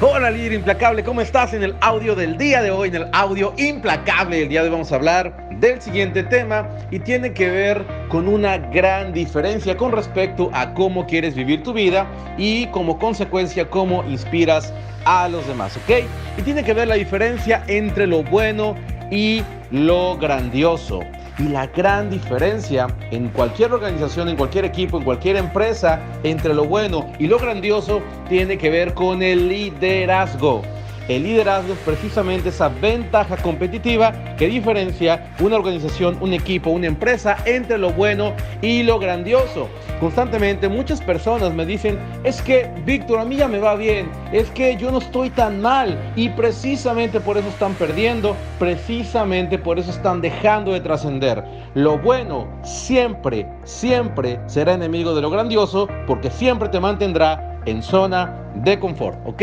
Hola líder implacable, ¿cómo estás? En el audio del día de hoy, en el audio implacable del día de hoy vamos a hablar del siguiente tema y tiene que ver con una gran diferencia con respecto a cómo quieres vivir tu vida y como consecuencia cómo inspiras a los demás, ¿ok? Y tiene que ver la diferencia entre lo bueno y lo grandioso. Y la gran diferencia en cualquier organización, en cualquier equipo, en cualquier empresa, entre lo bueno y lo grandioso, tiene que ver con el liderazgo. El liderazgo es precisamente esa ventaja competitiva que diferencia una organización, un equipo, una empresa entre lo bueno y lo grandioso. Constantemente muchas personas me dicen, es que Víctor, a mí ya me va bien, es que yo no estoy tan mal y precisamente por eso están perdiendo, precisamente por eso están dejando de trascender. Lo bueno siempre, siempre será enemigo de lo grandioso porque siempre te mantendrá en zona de confort, ¿ok?